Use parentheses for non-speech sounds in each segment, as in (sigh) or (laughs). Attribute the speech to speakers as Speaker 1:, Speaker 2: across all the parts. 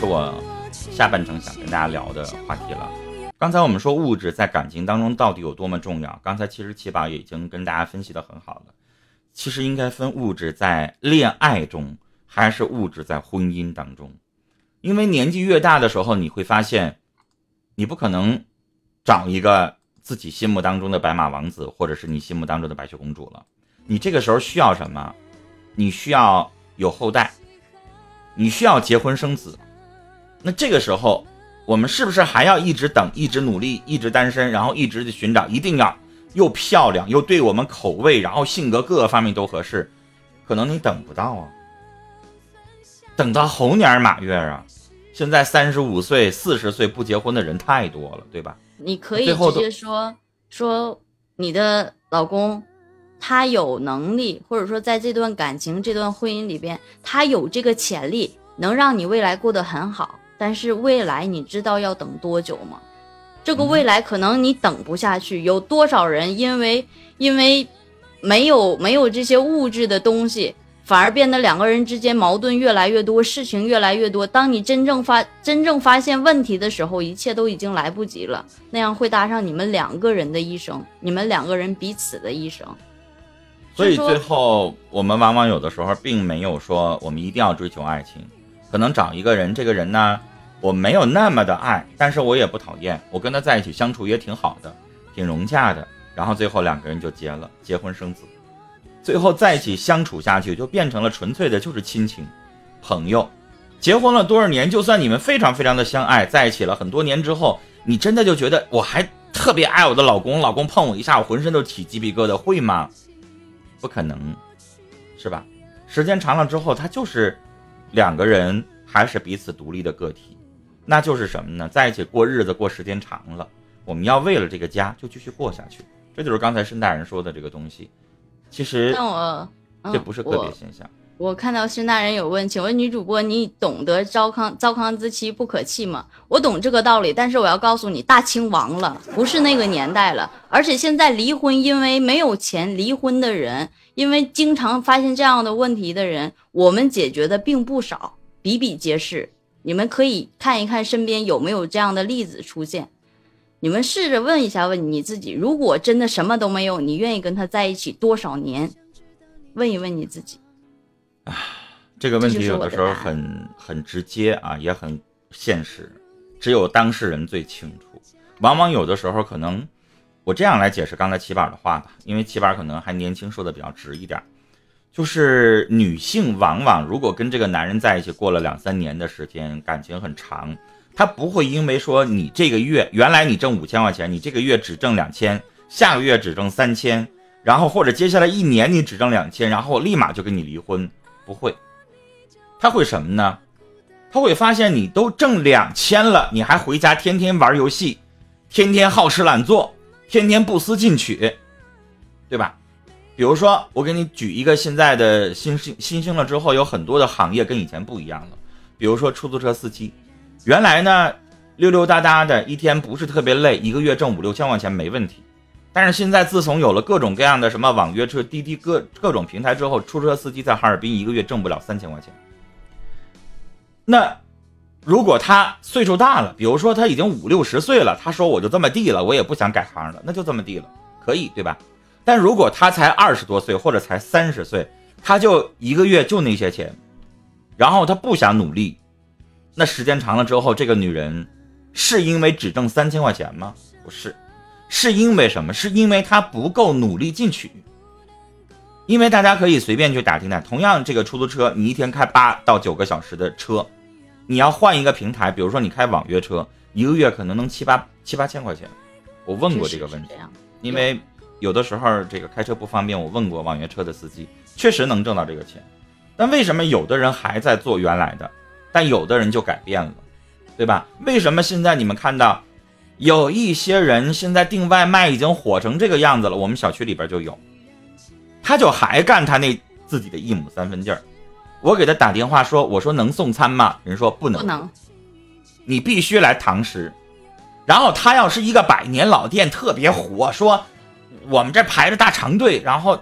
Speaker 1: 是我下半程想跟大家聊的话题了。刚才我们说物质在感情当中到底有多么重要，刚才其实七宝也已经跟大家分析的很好了。其实应该分物质在恋爱中，还是物质在婚姻当中。因为年纪越大的时候，你会发现，你不可能找一个自己心目当中的白马王子，或者是你心目当中的白雪公主了。你这个时候需要什么？你需要有后代，你需要结婚生子。那这个时候。我们是不是还要一直等，一直努力，一直单身，然后一直去寻找，一定要又漂亮又对我们口味，然后性格各个方面都合适？可能你等不到啊，等到猴年马月啊！现在三十五岁、四十岁不结婚的人太多了，对吧？
Speaker 2: 你可以直接说说你的老公，他有能力，或者说在这段感情、这段婚姻里边，他有这个潜力，能让你未来过得很好。但是未来你知道要等多久吗？这个未来可能你等不下去。有多少人因为因为没有没有这些物质的东西，反而变得两个人之间矛盾越来越多，事情越来越多。当你真正发真正发现问题的时候，一切都已经来不及了。那样会搭上你们两个人的一生，你们两个人彼此的一生。
Speaker 1: 所以最后我们往往有的时候并没有说我们一定要追求爱情，可能找一个人，这个人呢。我没有那么的爱，但是我也不讨厌，我跟他在一起相处也挺好的，挺融洽的。然后最后两个人就结了，结婚生子，最后在一起相处下去，就变成了纯粹的就是亲情、朋友。结婚了多少年，就算你们非常非常的相爱，在一起了很多年之后，你真的就觉得我还特别爱我的老公，老公碰我一下，我浑身都起鸡皮疙瘩，会吗？不可能，是吧？时间长了之后，他就是两个人还是彼此独立的个体。那就是什么呢？在一起过日子，过时间长了，我们要为了这个家就继续过下去。这就是刚才申大人说的这个东西。其实，
Speaker 2: 我
Speaker 1: 这不是个别现象。
Speaker 2: 我看到申大人有问，请问女主播，你懂得糟糠糟糠之妻不可弃吗？我懂这个道理，但是我要告诉你，大清亡了，不是那个年代了。而且现在离婚，因为没有钱离婚的人，因为经常发现这样的问题的人，我们解决的并不少，比比皆是。你们可以看一看身边有没有这样的例子出现，你们试着问一下问你自己，如果真的什么都没有，你愿意跟他在一起多少年？问一问你自己。
Speaker 1: 啊，这个问题有的时候很很直接啊，也很现实，只有当事人最清楚。往往有的时候可能，我这样来解释刚才齐宝的话吧，因为齐宝可能还年轻，说的比较直一点。就是女性往往如果跟这个男人在一起过了两三年的时间，感情很长，她不会因为说你这个月原来你挣五千块钱，你这个月只挣两千，下个月只挣三千，然后或者接下来一年你只挣两千，然后立马就跟你离婚，不会，他会什么呢？他会发现你都挣两千了，你还回家天天玩游戏，天天好吃懒做，天天不思进取，对吧？比如说，我给你举一个现在的新兴新兴了之后，有很多的行业跟以前不一样了。比如说出租车司机，原来呢溜溜达达的一天不是特别累，一个月挣五六千块钱没问题。但是现在自从有了各种各样的什么网约车、滴滴各各种平台之后，出租车司机在哈尔滨一个月挣不了三千块钱。那如果他岁数大了，比如说他已经五六十岁了，他说我就这么地了，我也不想改行了，那就这么地了，可以对吧？但如果他才二十多岁或者才三十岁，他就一个月就那些钱，然后他不想努力，那时间长了之后，这个女人是因为只挣三千块钱吗？不是，是因为什么？是因为她不够努力进取。因为大家可以随便去打听打，同样这个出租车，你一天开八到九个小时的车，你要换一个平台，比如说你开网约车，一个月可能能七八七八千块钱。我问过这个问题，因为。有的时候这个开车不方便，我问过网约车的司机，确实能挣到这个钱，但为什么有的人还在做原来的，但有的人就改变了，对吧？为什么现在你们看到有一些人现在订外卖已经火成这个样子了？我们小区里边就有，他就还干他那自己的一亩三分地儿，我给他打电话说，我说能送餐吗？人说不能，
Speaker 2: 不能，
Speaker 1: 你必须来堂食。然后他要是一个百年老店，特别火，说。我们这排着大长队，然后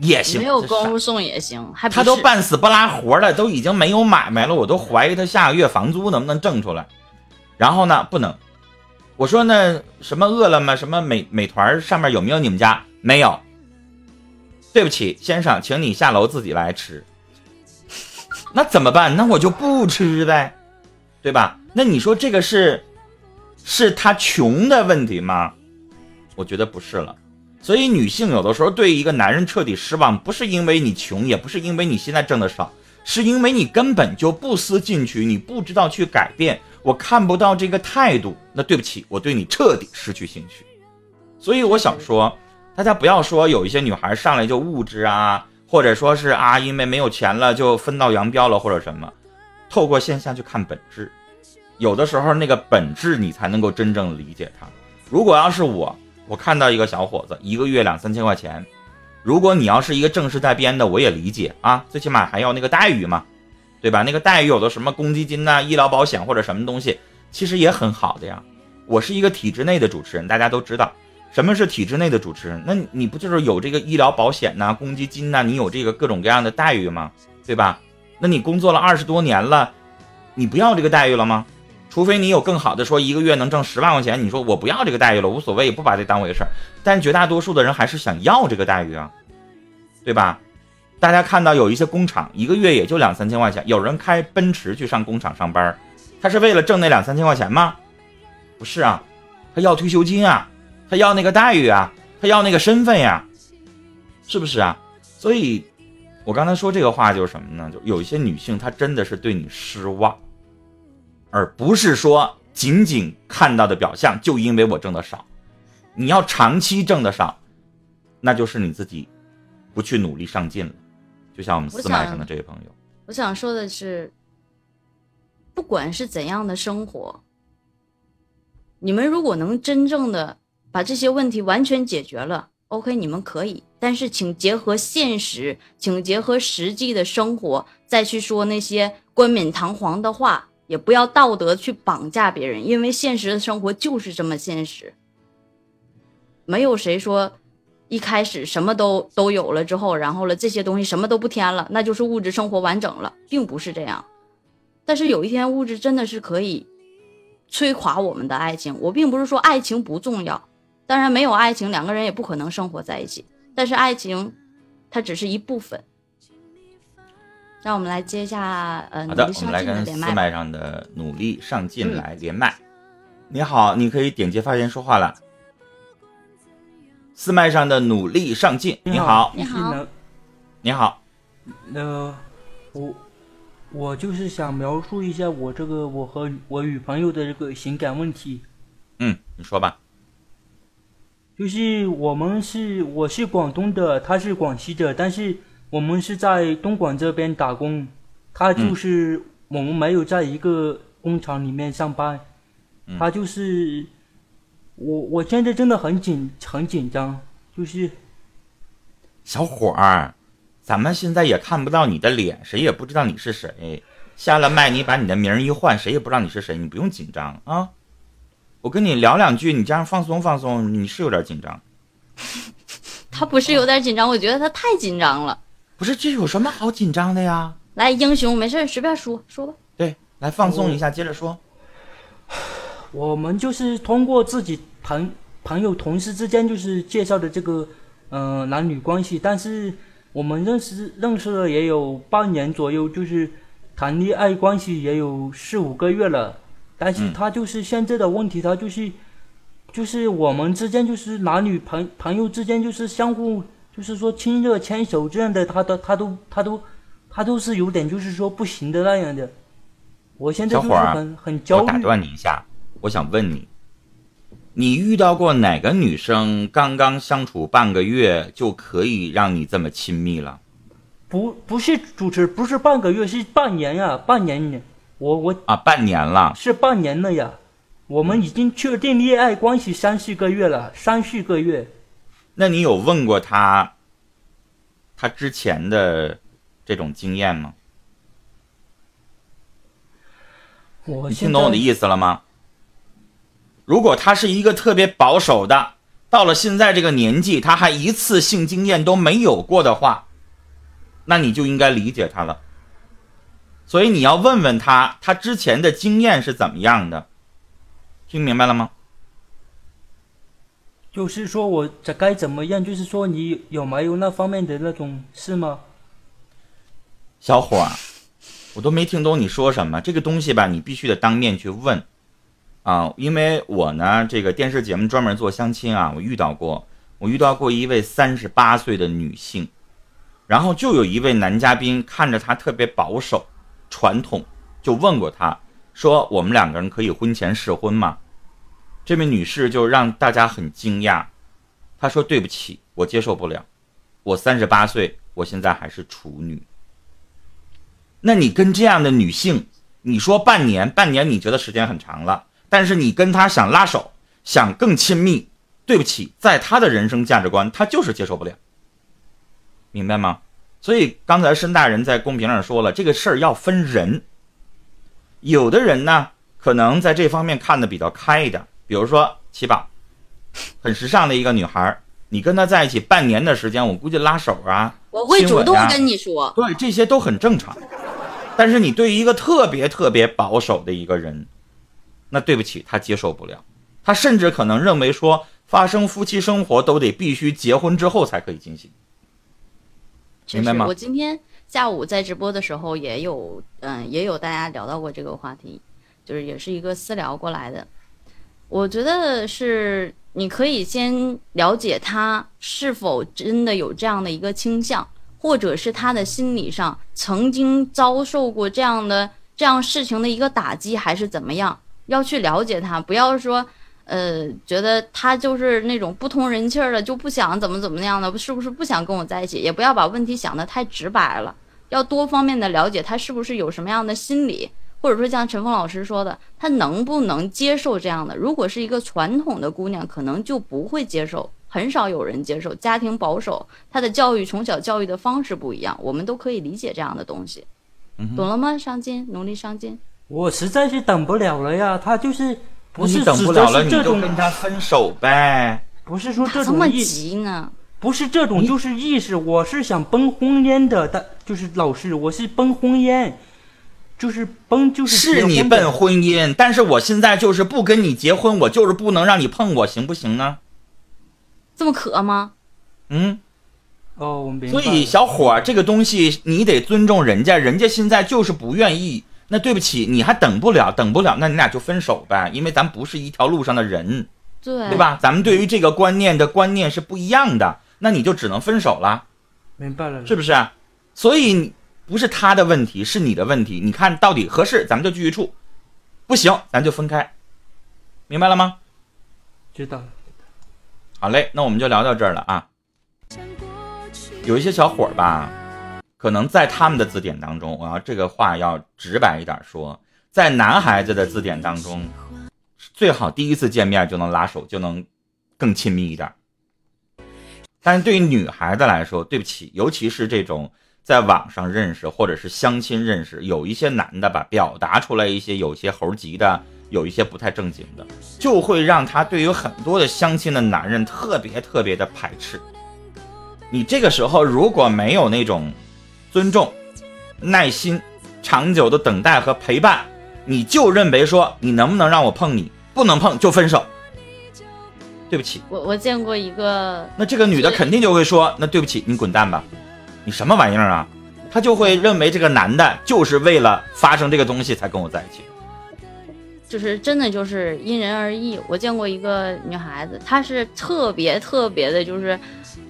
Speaker 1: 也行，
Speaker 2: 没有功夫送也行，还不
Speaker 1: 他都半死不拉活的，都已经没有买卖了，我都怀疑他下个月房租能不能挣出来。然后呢，不能。我说那什么饿了么、什么美美团上面有没有你们家？没有。对不起，先生，请你下楼自己来吃。那怎么办？那我就不吃呗，对吧？那你说这个是是他穷的问题吗？我觉得不是了。所以女性有的时候对一个男人彻底失望，不是因为你穷，也不是因为你现在挣的少，是因为你根本就不思进取，你不知道去改变，我看不到这个态度。那对不起，我对你彻底失去兴趣。所以我想说，大家不要说有一些女孩上来就物质啊，或者说是啊，因为没有钱了就分道扬镳了，或者什么。透过现象去看本质，有的时候那个本质你才能够真正理解它。如果要是我，我看到一个小伙子一个月两三千块钱，如果你要是一个正式带编的，我也理解啊，最起码还要那个待遇嘛，对吧？那个待遇有的什么公积金呐、医疗保险或者什么东西，其实也很好的呀。我是一个体制内的主持人，大家都知道什么是体制内的主持人，那你不就是有这个医疗保险呐、公积金呐，你有这个各种各样的待遇吗？对吧？那你工作了二十多年了，你不要这个待遇了吗？除非你有更好的，说一个月能挣十万块钱，你说我不要这个待遇了，无所谓，不把这当回事儿。但绝大多数的人还是想要这个待遇啊，对吧？大家看到有一些工厂一个月也就两三千块钱，有人开奔驰去上工厂上班，他是为了挣那两三千块钱吗？不是啊，他要退休金啊，他要那个待遇啊，他要那个身份呀，是不是啊？所以，我刚才说这个话就是什么呢？就有一些女性她真的是对你失望。而不是说仅仅看到的表象，就因为我挣的少，你要长期挣的少，那就是你自己不去努力上进了。就像我们
Speaker 2: 我
Speaker 1: 四麦
Speaker 2: 想
Speaker 1: 上的这位朋友，
Speaker 2: 我想说的是，不管是怎样的生活，你们如果能真正的把这些问题完全解决了，OK，你们可以。但是请结合现实，请结合实际的生活，再去说那些冠冕堂皇的话，也不要道德去绑架别人，因为现实的生活就是这么现实。没有谁说一开始什么都都有了之后，然后了这些东西什么都不添了，那就是物质生活完整了，并不是这样。但是有一天，物质真的是可以摧垮我们的爱情。我并不是说爱情不重要，当然没有爱情，两个人也不可能生活在一起。但是爱情，它只是一部分。让我们来接一下，呃，
Speaker 1: 好的，我们来跟四
Speaker 2: 麦。
Speaker 1: 麦上的努力上进
Speaker 2: 嗯
Speaker 1: 来连麦。你好，你可以点击发言说话了。四麦上的努力上进，你好，
Speaker 2: 你好
Speaker 3: 呢
Speaker 1: 你好，
Speaker 3: 呃，我我就是想描述一下我这个我和我女朋友的这个情感问题，
Speaker 1: 嗯，你说吧。
Speaker 3: 就是我们是我是广东的，她是广西的，但是我们是在东莞这边打工，他就是、我们没有在一个工厂里面上班，
Speaker 1: 嗯
Speaker 3: 她就是我我现在真的很紧很紧张，就是
Speaker 1: 小伙儿，咱们现在也看不到你的脸，谁也不知道你是谁。下了麦，你把你的名儿一换，谁也不知道你是谁，你不用紧张啊。我跟你聊两句，你这样放松放松，你是有点紧张。
Speaker 2: 他不是有点紧张，我觉得他太紧张了。
Speaker 1: 不是，这有什么好紧张的呀？
Speaker 2: 来，英雄，没事儿随便说说吧。
Speaker 1: 对，来放松一下，接着说。
Speaker 3: 我们就是通过自己朋朋友、同事之间就是介绍的这个，呃，男女关系，但是我们认识认识了也有半年左右，就是谈恋爱关系也有四五个月了，但是
Speaker 1: 嗯
Speaker 3: 他就是现在的问题，他就是就是我们之间就是男女朋朋友之间就是相互就是说亲热牵手这样的，他都他都他都他都是有点就是说不行的那样的。我现在就是很很焦
Speaker 1: 我打。断你一下，我想问你，你遇到过哪个女生刚刚相处半个月就可以让你这么亲密了？
Speaker 3: 不不是主持，不是半个月，是半年呀，半年呢。我我
Speaker 1: 啊，半年了。
Speaker 3: 是半年了呀。我们已经确定恋爱关系三四个月了，三四个月。
Speaker 1: 那你有问过他，他之前的这种经验吗？你听懂我的意思了吗？如果他是一个特别保守的，到了现在这个年纪，他还一次性经验都没有过的话，那你就应该理解他了。所以你要问问他，他之前的经验是怎么样的？听明白了吗？
Speaker 3: 就是说我这该怎么样？就是说你有没有那方面的那种事吗？
Speaker 1: 小伙儿，我都没听懂你说什么。这个东西吧，你必须得当面去问啊，因为我呢，这个电视节目专门做相亲啊，我遇到过，我遇到过一位三十八岁的女性，然后就有一位男嘉宾看着她特别保守、传统，就问过她说：“我们两个人可以婚前试婚吗？”这位女士就让大家很惊讶，她说：“对不起，我接受不了，我三十八岁，我现在还是处女。”那你跟这样的女性，你说半年，半年你觉得时间很长了，但是你跟她想拉手，想更亲密，对不起，在她的人生价值观，她就是接受不了，明白吗？所以刚才申大人在公屏上说了，这个事儿要分人，有的人呢，可能在这方面看的比较开一点。比如说七宝，很时尚的一个女孩你跟她在一起半年的时间，我估计拉手啊，
Speaker 2: 我会主动跟你说，
Speaker 1: 对，这些都很正常。但是你对于一个特别特别保守的一个人，那对不起，他接受不了，他甚至可能认为说，发生夫妻生活都得必须结婚之后才可以进行，明白吗？
Speaker 2: 我今天下午在直播的时候也有，嗯，也有大家聊到过这个话题，就是也是一个私聊过来的。我觉得是，你可以先了解他是否真的有这样的一个倾向，或者是他的心理上曾经遭受过这样的这样事情的一个打击，还是怎么样？要去了解他，不要说，呃，觉得他就是那种不通人气儿的，就不想怎么怎么样的，是不是不想跟我在一起？也不要把问题想得太直白了，要多方面的了解他是不是有什么样的心理。或者说像陈峰老师说的，他能不能接受这样的？如果是一个传统的姑娘，可能就不会接受，很少有人接受。家庭保守，她的教育从小教育的方式不一样，我们都可以理解这样的东西，懂了吗？上进，努力上进。
Speaker 3: 我实在是等不了了呀，他就是不是
Speaker 1: 等不了了，
Speaker 3: 你就
Speaker 1: 跟他分手呗。
Speaker 3: 不是说这
Speaker 2: 种么急呢？
Speaker 3: 不是这种，就是意识。我是想奔婚姻的，但就是老师，我是奔婚姻。就是崩，就是
Speaker 1: 是你奔婚姻，但是我现在就是不跟你结婚，我就是不能让你碰我，行不行呢？
Speaker 2: 这么可吗？
Speaker 1: 嗯，
Speaker 3: 哦，我明白。
Speaker 1: 所以小伙儿，这个东西你得尊重人家，人家现在就是不愿意。那对不起，你还等不了，等不了，那你俩就分手呗，因为咱不是一条路上的人，
Speaker 2: 对
Speaker 1: 对吧？咱们对于这个观念的观念是不一样的，那你就只能分手了。
Speaker 3: 明白了，
Speaker 1: 是不是？所以。不是他的问题，是你的问题。你看到底合适，咱们就继续处；不行，咱就分开。明白了吗？
Speaker 3: 知道了。
Speaker 1: 好嘞，那我们就聊到这儿了啊。有一些小伙儿吧，可能在他们的字典当中，我要这个话要直白一点说，在男孩子的字典当中，最好第一次见面就能拉手，就能更亲密一点。但是对于女孩子来说，对不起，尤其是这种。在网上认识或者是相亲认识，有一些男的吧，表达出来一些有些猴急的，有一些不太正经的，就会让他对于很多的相亲的男人特别特别的排斥。你这个时候如果没有那种尊重、耐心、长久的等待和陪伴，你就认为说你能不能让我碰你，不能碰就分手。对不起，
Speaker 2: 我我见过一个，
Speaker 1: 那这个女的肯定就会说，那对不起，你滚蛋吧。你什么玩意儿啊？他就会认为这个男的就是为了发生这个东西才跟我在一起，
Speaker 2: 就是真的就是因人而异。我见过一个女孩子，她是特别特别的，就是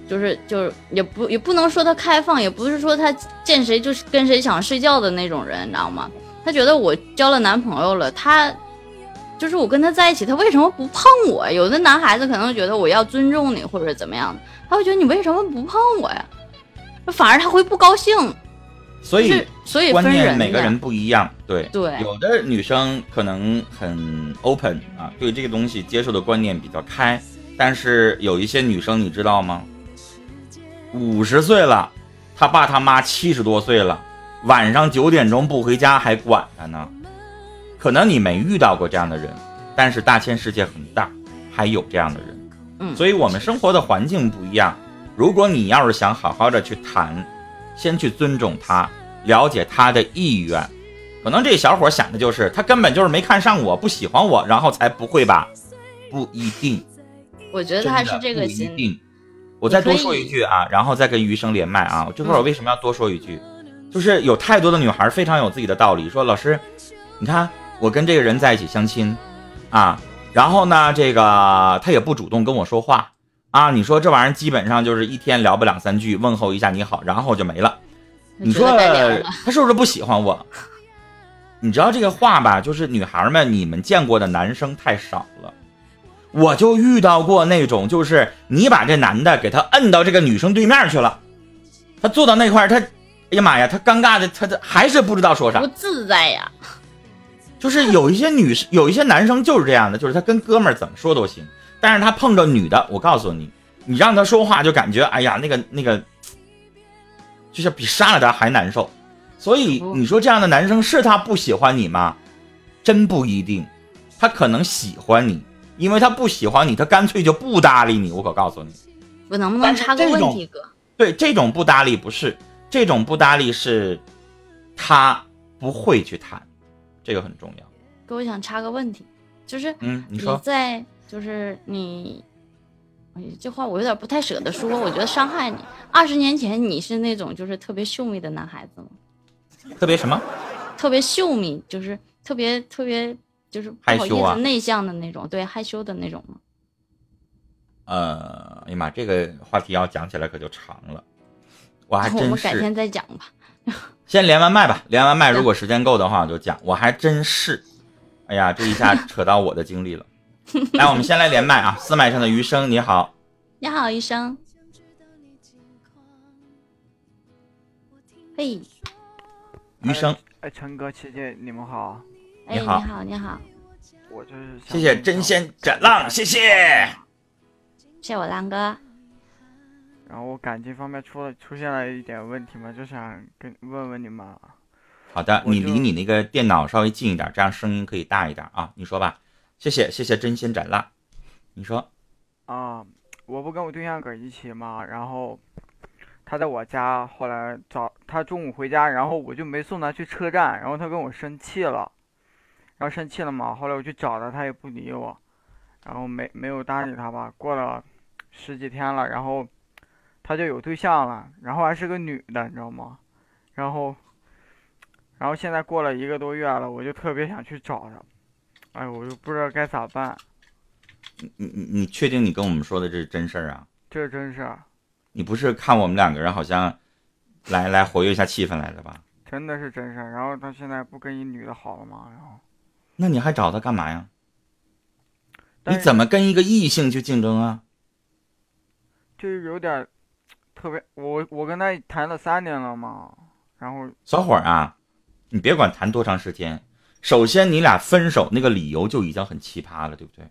Speaker 2: 就是就是也不也不能说她开放，也不是说她见谁就是跟谁想睡觉的那种人，你知道吗？她觉得我交了男朋友了，她就是我跟他在一起，他为什么不碰我？有的男孩子可能觉得我要尊重你或者怎么样的，他会觉得你为什么不碰我呀？反而他会不高兴，
Speaker 1: 所以
Speaker 2: 所以
Speaker 1: 观念每个人不一样，对
Speaker 2: 对，
Speaker 1: 有的女生可能很 open 啊，对这个东西接受的观念比较开，但是有一些女生你知道吗？五十岁了，他爸他妈七十多岁了，晚上九点钟不回家还管他呢。可能你没遇到过这样的人，但是大千世界很大，还有这样的人。
Speaker 2: 嗯，
Speaker 1: 所以我们生活的环境不一样。如果你要是想好好的去谈，先去尊重他，了解他的意愿。可能这小伙想的就是他根本就是没看上我，不喜欢我，然后才不会吧？不一定。
Speaker 2: 我觉得他是这个心
Speaker 1: 理。我再多说一句啊，然后再跟余生连麦啊。这块我为什么要多说一句？就是有太多的女孩非常有自己的道理，说老师，你看我跟这个人在一起相亲，啊，然后呢，这个他也不主动跟我说话啊。你说这玩意儿基本上就是一天聊不两三句，问候一下你好，然后就没了。你说他是不是不喜欢我？你知道这个话吧？就是女孩们，你们见过的男生太少了。我就遇到过那种，就是你把这男的给他摁到这个女生对面去了，他坐到那块儿，他，哎呀妈呀，他尴尬的，他他还是不知道说啥，
Speaker 2: 不自在呀。(laughs)
Speaker 1: 就是有一些女生，(laughs) 有一些男生就是这样的，就是他跟哥们儿怎么说都行，但是他碰着女的，我告诉你，你让他说话就感觉，哎呀，那个那个，就是比杀了他还难受。所以你说这样的男生是他不喜欢你吗？真不一定，他可能喜欢你。因为他不喜欢你，他干脆就不搭理你。我可告诉你，
Speaker 2: 我能不能插个问题，哥？
Speaker 1: 对，这种不搭理不是，这种不搭理是，他不会去谈，这个很重要。
Speaker 2: 哥，我想插个问题，就是
Speaker 1: 嗯，
Speaker 2: 你在就是你，哎，这话我有点不太舍得说，我觉得伤害你。二十年前你是那种就是特别秀美的男孩子吗？
Speaker 1: 特别什么？
Speaker 2: 特别秀美，就是特别特别。就是不好意思，内向的那种，对，害羞的那种吗？
Speaker 1: 呃，哎呀妈，这个话题要讲起来可就长了，我还真是。我
Speaker 2: 们改天再讲吧。
Speaker 1: 先连完麦吧，连完麦，如果时间够的话，我就讲。我还真是，哎呀，这一下扯到我的经历了。(laughs) 来，我们先来连麦啊！四麦上的余生，你好。
Speaker 2: 你好，余生。嘿，
Speaker 1: 余生。
Speaker 4: 哎，陈哥、琪姐，你们好。
Speaker 2: 你好，你好，你好，
Speaker 4: 我就是
Speaker 1: 谢谢真仙斩浪，谢谢，
Speaker 2: 谢我浪哥。
Speaker 4: 然后我感情方面出了出现了一点问题嘛，就想跟问问你们。
Speaker 1: 好的，你离你那个电脑稍微近一点，这样声音可以大一点啊。你说吧，谢谢谢谢真心斩蜡，你说。
Speaker 4: 啊，我不跟我对象搁一起嘛，然后他在我家，后来早他中午回家，然后我就没送他去车站，然后他跟我生气了。然后生气了嘛，后来我去找他，他也不理我，然后没没有搭理他吧。过了十几天了，然后他就有对象了，然后还是个女的，你知道吗？然后，然后现在过了一个多月了，我就特别想去找他，哎，我就不知道该咋办。
Speaker 1: 你你你确定你跟我们说的这是真事儿啊？
Speaker 4: 这是真事儿。
Speaker 1: 你不是看我们两个人好像来来活跃一下气氛来的吧？
Speaker 4: 真的是真事儿。然后他现在不跟一女的好了吗？然后。
Speaker 1: 那你还找他干嘛呀？你怎么跟一个异性去竞争啊？
Speaker 4: 就是有点特别，我我跟他谈了三年了嘛，然后
Speaker 1: 小伙儿啊，你别管谈多长时间，首先你俩分手那个理由就已经很奇葩了，对不对？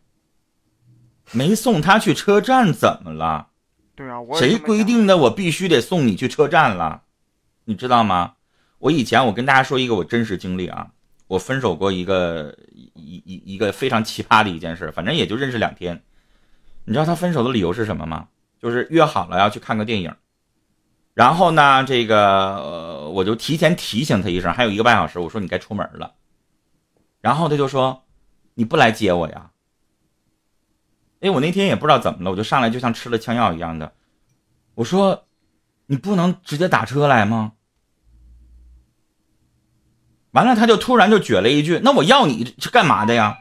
Speaker 1: 没送他去车站怎么了？
Speaker 4: 对啊，
Speaker 1: 谁规定的我必须得送你去车站了？你知道吗？我以前我跟大家说一个我真实经历啊。我分手过一个一一一个非常奇葩的一件事，反正也就认识两天。你知道他分手的理由是什么吗？就是约好了要去看个电影，然后呢，这个我就提前提醒他一声，还有一个半小时，我说你该出门了。然后他就说你不来接我呀？哎，我那天也不知道怎么了，我就上来就像吃了枪药一样的，我说你不能直接打车来吗？完了，他就突然就撅了一句：“那我要你是干嘛的呀？”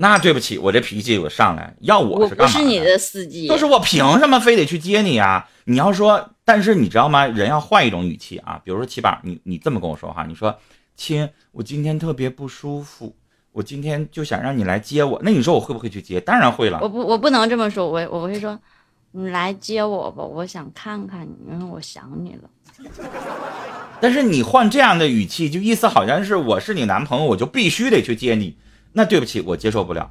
Speaker 1: 那对不起，我这脾气我上来要我是干
Speaker 2: 嘛？不是你的司机，
Speaker 1: 就是我凭什么非得去接你啊？你要说，但是你知道吗？人要换一种语气啊，比如说七宝，你你这么跟我说话，你说亲，我今天特别不舒服，我今天就想让你来接我，那你说我会不会去接？当然会了。
Speaker 2: 我不，我不能这么说，我我会说，你来接我吧，我想看看你，因为我想你了。
Speaker 1: 但是你换这样的语气，就意思好像是我是你男朋友，我就必须得去接你。那对不起，我接受不了。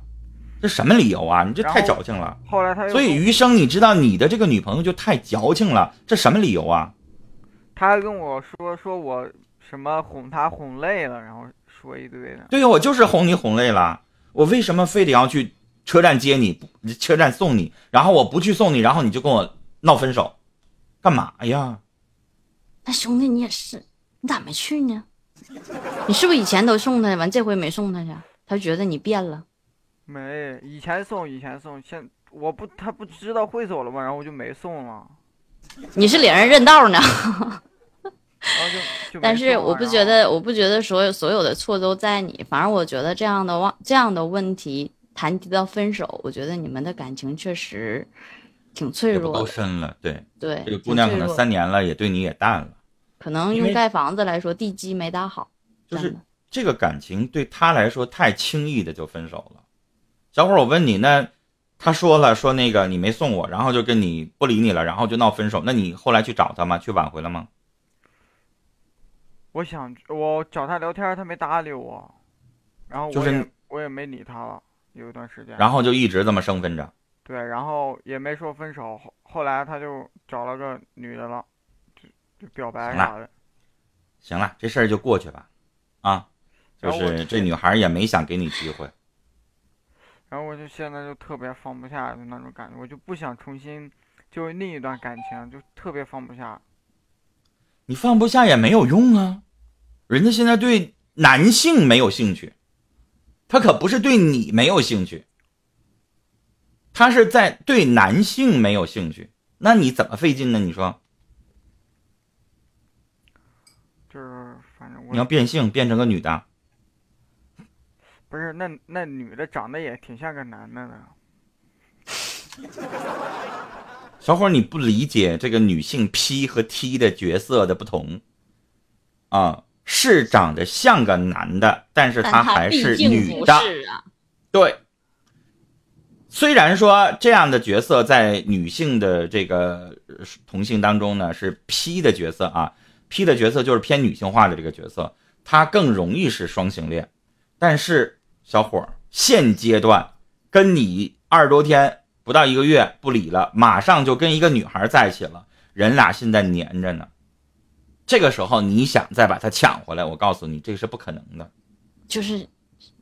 Speaker 1: 这什么理由啊？你这太矫情了。
Speaker 4: 后来他
Speaker 1: 所以余生，你知道你的这个女朋友就太矫情了。这什么理由啊？
Speaker 4: 他跟我说说我什么哄他哄累了，然后说一堆的。
Speaker 1: 对呀，我就是哄你哄累了。我为什么非得要去车站接你，车站送你，然后我不去送你，然后你就跟我闹分手，干嘛呀？
Speaker 2: 那兄弟你也是，你咋没去呢？你是不是以前都送他，完这回没送他去？他觉得你变了。
Speaker 4: 没，以前送，以前送，现我不，他不知道会走了吗？然后我就没送了。
Speaker 2: 你是领人认道呢？
Speaker 4: 然后就就 (laughs) 没
Speaker 2: 但是我不觉得，我不觉得所有所有的错都在你。反正我觉得这样的忘这样的问题谈及到分手，我觉得你们的感情确实挺脆弱的。
Speaker 1: 深了，对，
Speaker 2: 对，
Speaker 1: 这个姑娘可能三年了，也对你也淡了。
Speaker 2: 可能用盖房子来说，地基没打好。
Speaker 1: 就是这个感情对他来说太轻易的就分手了。小伙儿，我问你，那他说了说那个你没送我，然后就跟你不理你了，然后就闹分手，那你后来去找他吗？去挽回了吗？
Speaker 4: 我想我找他聊天，他没搭理我，然后
Speaker 1: 就是
Speaker 4: 我也没理他了，有一段时间。
Speaker 1: 然后就一直这么生分着。
Speaker 4: 对，然后也没说分手，后后来他就找了个女的了，就就表白
Speaker 1: 行了
Speaker 4: 啥的。
Speaker 1: 行了，这事儿就过去吧，啊，就是这女孩也没想给你机会。
Speaker 4: 然后我就现在就特别放不下的那种感觉，我就不想重新就另一段感情，就特别放不下。
Speaker 1: 你放不下也没有用啊，人家现在对男性没有兴趣，他可不是对你没有兴趣，他是在对男性没有兴趣，那你怎么费劲呢？你说
Speaker 4: 就是反正我
Speaker 1: 你要变性变成个女的，
Speaker 4: 不是那那女的长得也挺像个男的的，(laughs)
Speaker 1: 小伙儿你不理解这个女性 P 和 T 的角色的不同啊，是长得像个男的，但是
Speaker 2: 他
Speaker 1: 她还是女的。
Speaker 2: 啊。
Speaker 1: 对，虽然说这样的角色在女性的这个呃同性当中呢是 P 的角色啊，P 的角色就是偏女性化的这个角色，她更容易是双性恋。但是小伙儿现阶段跟你二十多天不到一个月不理了，马上就跟一个女孩在一起了，人俩现在黏着呢。这个时候你想再把她抢回来，我告诉你这是不可能的。
Speaker 2: 就是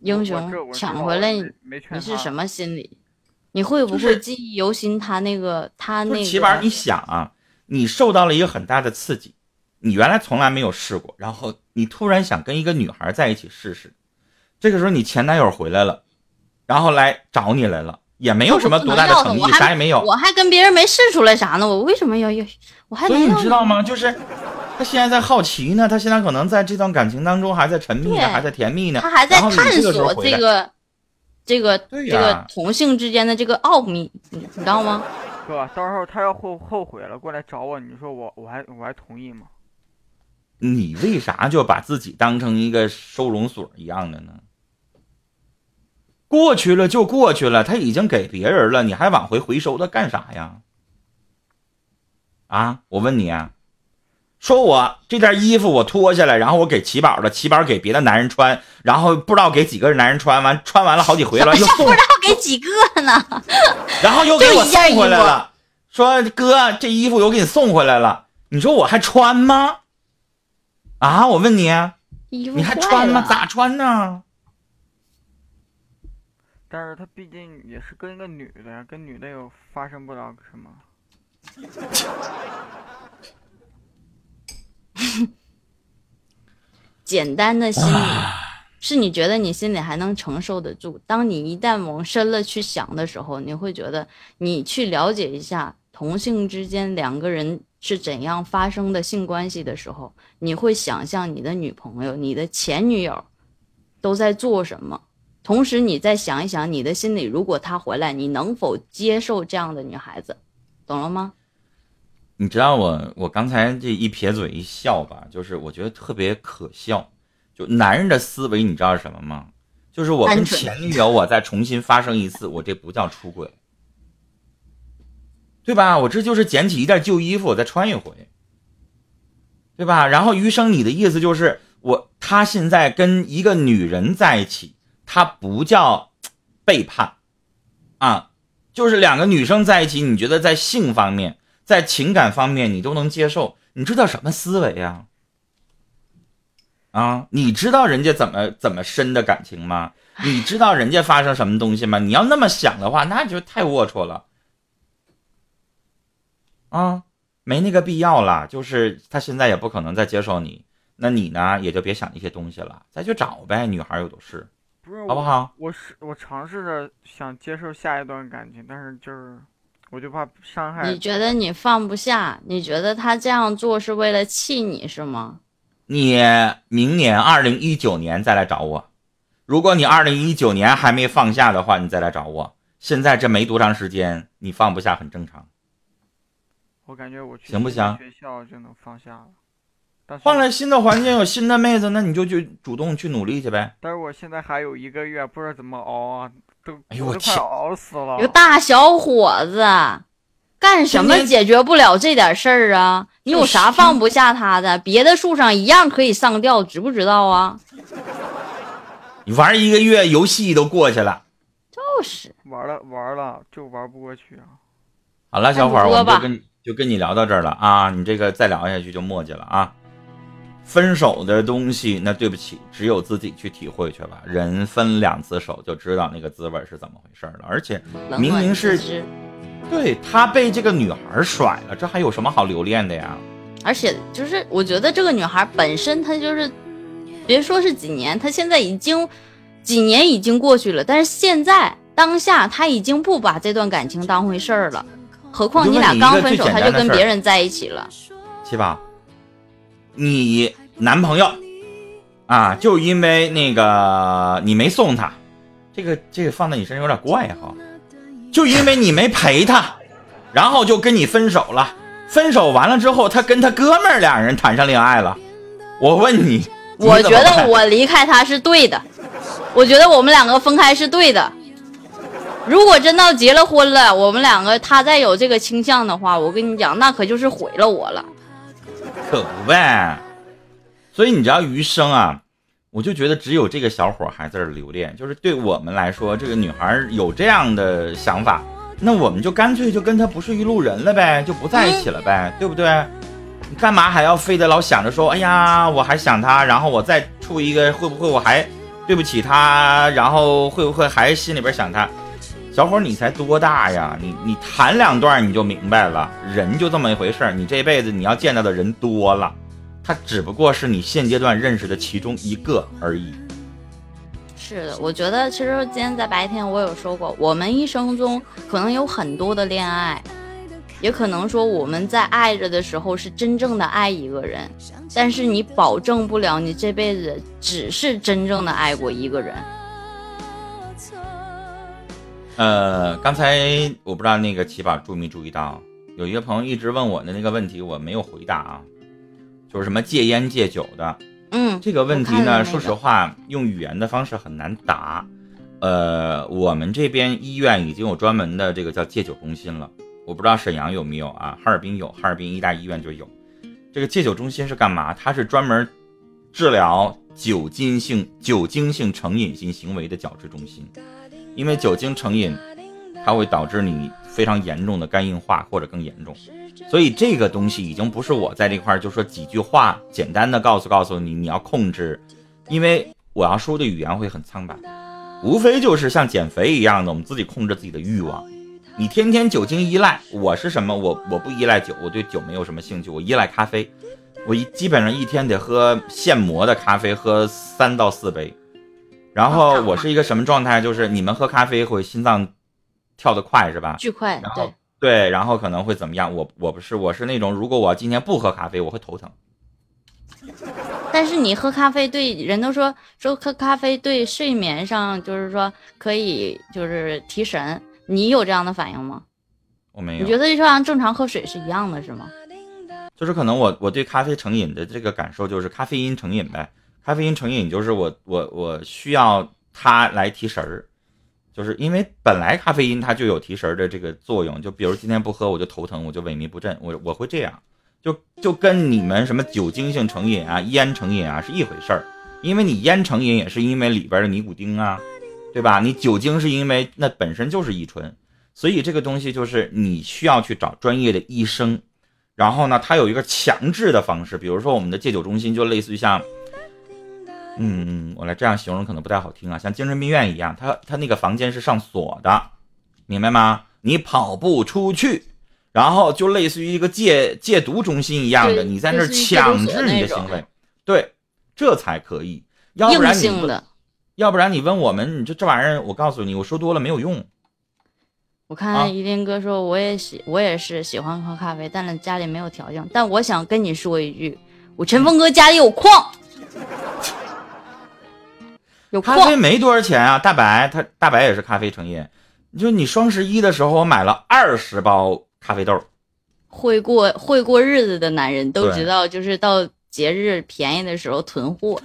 Speaker 2: 英雄抢回来你，是什么心理？你会不会记忆犹新？他那个他那个
Speaker 1: 是起码你想啊，你受到了一个很大的刺激，你原来从来没有试过，然后你突然想跟一个女孩在一起试试，这个时候你前男友回来了，然后来找你来了，也没有什么多大的诚意，啥也没有。
Speaker 2: 我还跟别人没试出来啥呢，我为什么要要？我还
Speaker 1: 所以你知道吗？就是他现在在好奇呢，他现在可能在这段感情当中还在沉迷呢，还在甜蜜呢，
Speaker 2: 他还在探索这个这个这个同性之间的这个奥秘，你你知道吗？
Speaker 4: 哥，到时候他要后后悔了过来找我，你说我我还我还同意吗？
Speaker 1: 你为啥就把自己当成一个收容所一样的呢？过去了就过去了，他已经给别人了，你还往回回收他干啥呀？啊，我问你啊，说我这件衣服我脱下来，然后我给齐宝了，齐宝给别的男人穿，然后不知道给几个男人穿完，穿完了好几回了，(laughs) 又
Speaker 2: 不知道给几个呢？(laughs)
Speaker 1: 然后又给我送回来了，说哥，这衣服又给你送回来了，你说我还穿吗？啊，我问你，你还穿吗？咋穿呢？
Speaker 4: 但是他毕竟也是跟一个女的呀，跟女的又发生不了什么。(laughs)
Speaker 2: 简单的心理，是你觉得你心里还能承受得住。当你一旦往深了去想的时候，你会觉得你去了解一下同性之间两个人是怎样发生的性关系的时候，你会想象你的女朋友、你的前女友都在做什么。同时，你再想一想，你的心里如果他回来，你能否接受这样的女孩子？懂了吗？
Speaker 1: 你知道我我刚才这一撇嘴一笑吧，就是我觉得特别可笑。就男人的思维，你知道是什么吗？就是我跟前女友我再重新发生一次，我这不叫出轨，对吧？我这就是捡起一件旧衣服，我再穿一回，对吧？然后余生，你的意思就是我他现在跟一个女人在一起，他不叫背叛啊，就是两个女生在一起，你觉得在性方面？在情感方面你都能接受，你这叫什么思维呀、啊，你知道人家怎么怎么深的感情吗？你知道人家发生什么东西吗？你要那么想的话，那就太龌龊了。啊，没那个必要了。就是他现在也不可能再接受你，那你呢也就别想那些东西了，再去找呗。女孩有的是，
Speaker 4: 不是
Speaker 1: 好不好？
Speaker 4: 我是我尝试着想接受下一段感情，但是就是我就怕伤害。
Speaker 2: 你觉得你放不下？你觉得他这样做是为了气你是吗？
Speaker 1: 你明年二零一九年再来找我。如果你二零一九年还没放下的话，你再来找我。现在这没多长时间，你放不下很正常。
Speaker 4: 我感觉我去
Speaker 1: 行不行
Speaker 4: 学校就能放下了，
Speaker 1: 换了新的环境，有新的妹子，那你就去主动去努力去呗。
Speaker 4: 但是我现在还有一个月，不知道怎么熬啊，都
Speaker 1: 哎呦我天
Speaker 4: 熬死了
Speaker 2: 有。个大小伙子，干什么解决不了这点事儿啊？你有啥放不下他的？别的树上一样可以上吊，知不知道啊？
Speaker 1: 你玩一个月，游戏都过去了。
Speaker 2: 就是，
Speaker 4: 玩了玩了就玩不过去啊。
Speaker 1: 好了，小伙我们就跟就跟你聊到这儿了啊！你这个再聊下去就墨迹了啊！分手的东西，那对不起，只有自己去体会去吧。人分两次手就知道那个滋味是怎么回事了。而且，明明是对他被这个女孩甩了，这还有什么好留恋的呀？
Speaker 2: 而且就是我觉得这个女孩本身她就是，别说是几年，她现在已经几年已经过去了，但是现在当下她已经不把这段感情当回事儿了。何况你俩刚分手，她就跟别人在一起了。
Speaker 1: 七宝，你男朋友啊，就因为那个你没送他，这个这个放在你身上有点怪哈，就因为你没陪他，然后就跟你分手了。分手完了之后，他跟他哥们儿俩人谈上恋爱了。我问你，你
Speaker 2: 我觉得我离开他是对的，我觉得我们两个分开是对的。如果真到结了婚了，我们两个他再有这个倾向的话，我跟你讲，那可就是毁了我了。
Speaker 1: 可不呗。所以你知道余生啊，我就觉得只有这个小伙还在这留恋，就是对我们来说，这个女孩有这样的想法，那我们就干脆就跟她不是一路人了呗，就不在一起了呗，对不对？你干嘛还要非得老想着说，哎呀，我还想他，然后我再处一个，会不会我还对不起他，然后会不会还心里边想他？小伙，你才多大呀？你你谈两段你就明白了，人就这么一回事儿。你这辈子你要见到的人多了，他只不过是你现阶段认识的其中一个而已。
Speaker 2: 是的，我觉得其实今天在白天我有说过，我们一生中可能有很多的恋爱，也可能说我们在爱着的时候是真正的爱一个人，但是你保证不了你这辈子只是真正的爱过一个人。
Speaker 1: 呃，刚才我不知道那个奇宝注没注意到，有一个朋友一直问我的那个问题，我没有回答啊，就是什么戒烟戒酒的
Speaker 2: 嗯，
Speaker 1: 这个问题呢？说实话，用语言的方式很难答。呃，我们这边医院已经有专门的这个叫戒酒中心了，我不知道沈阳有没有啊？哈尔滨有，哈尔滨医大医院就有。这个戒酒中心是干嘛？它是专门治疗酒精性酒精性成瘾性行为的矫治中心。因为酒精成瘾，它会导致你非常严重的肝硬化或者更严重，所以这个东西已经不是我在这块儿就说几句话简单的告诉告诉你你要控制，因为我要说的语言会很苍白，无非就是像减肥一样的，我们自己控制自己的欲望。你天天酒精依赖，我是什么？我我不依赖酒，我对酒没有什么兴趣，我依赖咖啡，我一基本上一天得喝现磨的咖啡，喝三到四杯。然后我是一个什么状态？就是你们喝咖啡会心脏跳得快是吧？
Speaker 2: 巨快，
Speaker 1: 然后
Speaker 2: 对，
Speaker 1: 对，然后可能会怎么样？我我不是，我是那种如果我今天不喝咖啡，我会头疼。
Speaker 2: 但是你喝咖啡对人都说说喝咖啡对睡眠上就是说可以就是提神，你有这样的反应吗？
Speaker 1: 我没有，
Speaker 2: 你觉得就像正常喝水是一样的，是吗？
Speaker 1: 就是可能我我对咖啡成瘾的这个感受就是咖啡因成瘾呗。咖啡因成瘾就是我我我需要它来提神儿，就是因为本来咖啡因它就有提神儿的这个作用。就比如今天不喝我就头疼，我就萎靡不振，我我会这样，就就跟你们什么酒精性成瘾啊、烟成瘾啊是一回事儿。因为你烟成瘾也是因为里边的尼古丁啊，对吧？你酒精是因为那本身就是乙醇，所以这个东西就是你需要去找专业的医生。然后呢，它有一个强制的方式，比如说我们的戒酒中心就类似于像，嗯嗯，我来这样形容可能不太好听啊，像精神病院一样，他他那个房间是上锁的，明白吗？你跑不出去，然后就类似于一个戒戒毒中心一样的，你在那儿强制你的行为，对，这才可以，要不
Speaker 2: 硬
Speaker 1: 然你问
Speaker 2: 性的。
Speaker 1: 要不然你问我们，你就这玩意儿，我告诉你，我说多了没有用。啊
Speaker 2: 我看一林哥说，我也喜，我也是喜欢喝咖啡，但是家里没有条件。但我想跟你说一句，我陈峰哥家里有矿，(laughs) 有
Speaker 1: 咖啡
Speaker 2: 矿，
Speaker 1: 没多少钱啊，大白他大白也是咖啡成瘾，就你双十一的时候，我买了二十包咖啡豆，
Speaker 2: 会过会过日子的男人都知道，就是到节日便宜的时候囤货。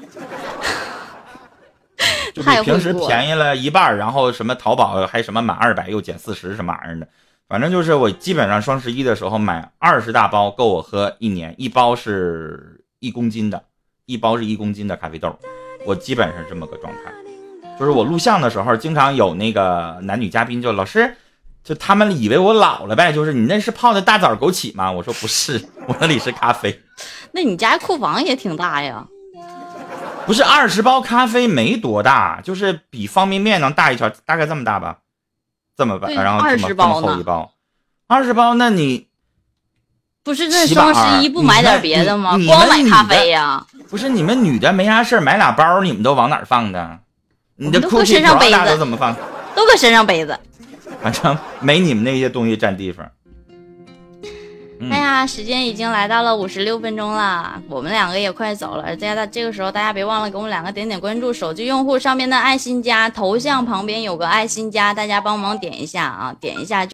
Speaker 1: 就 (laughs)
Speaker 2: 太
Speaker 1: 比平时便宜了一半，然后什么淘宝还什么满二百又减四十什么玩意儿的，反正就是我基本上双十一的时候买二十大包够我喝一年，一包是一公斤的，一包是一公斤的咖啡豆，我基本上这么个状态。就是我录像的时候，经常有那个男女嘉宾就老师，就他们以为我老了呗，就是你那是泡的大枣枸杞吗？我说不是，我那里是咖啡。
Speaker 2: 那你家库房也挺大呀？
Speaker 1: 不是二十包咖啡没多大，就是比方便面能大一圈，大概这么大吧，这么吧，然后这么这么厚一包，二十包，那你
Speaker 2: 不是这双十一不买点别的吗？光买咖啡呀？
Speaker 1: 不是你们女的没啥事儿买俩包，你们都往哪儿放的？你的
Speaker 2: 我们都搁身上背着
Speaker 1: 都怎么放？
Speaker 2: 都搁身上背着。
Speaker 1: 反正没你们那些东西占地方。嗯
Speaker 2: 哎呀，时间已经来到了五十六分钟了，我们两个也快走了。大家这个时候，大家别忘了给我们两个点点关注。手机用户上面的爱心加头像旁边有个爱心加，大家帮忙点一下啊，点一下就。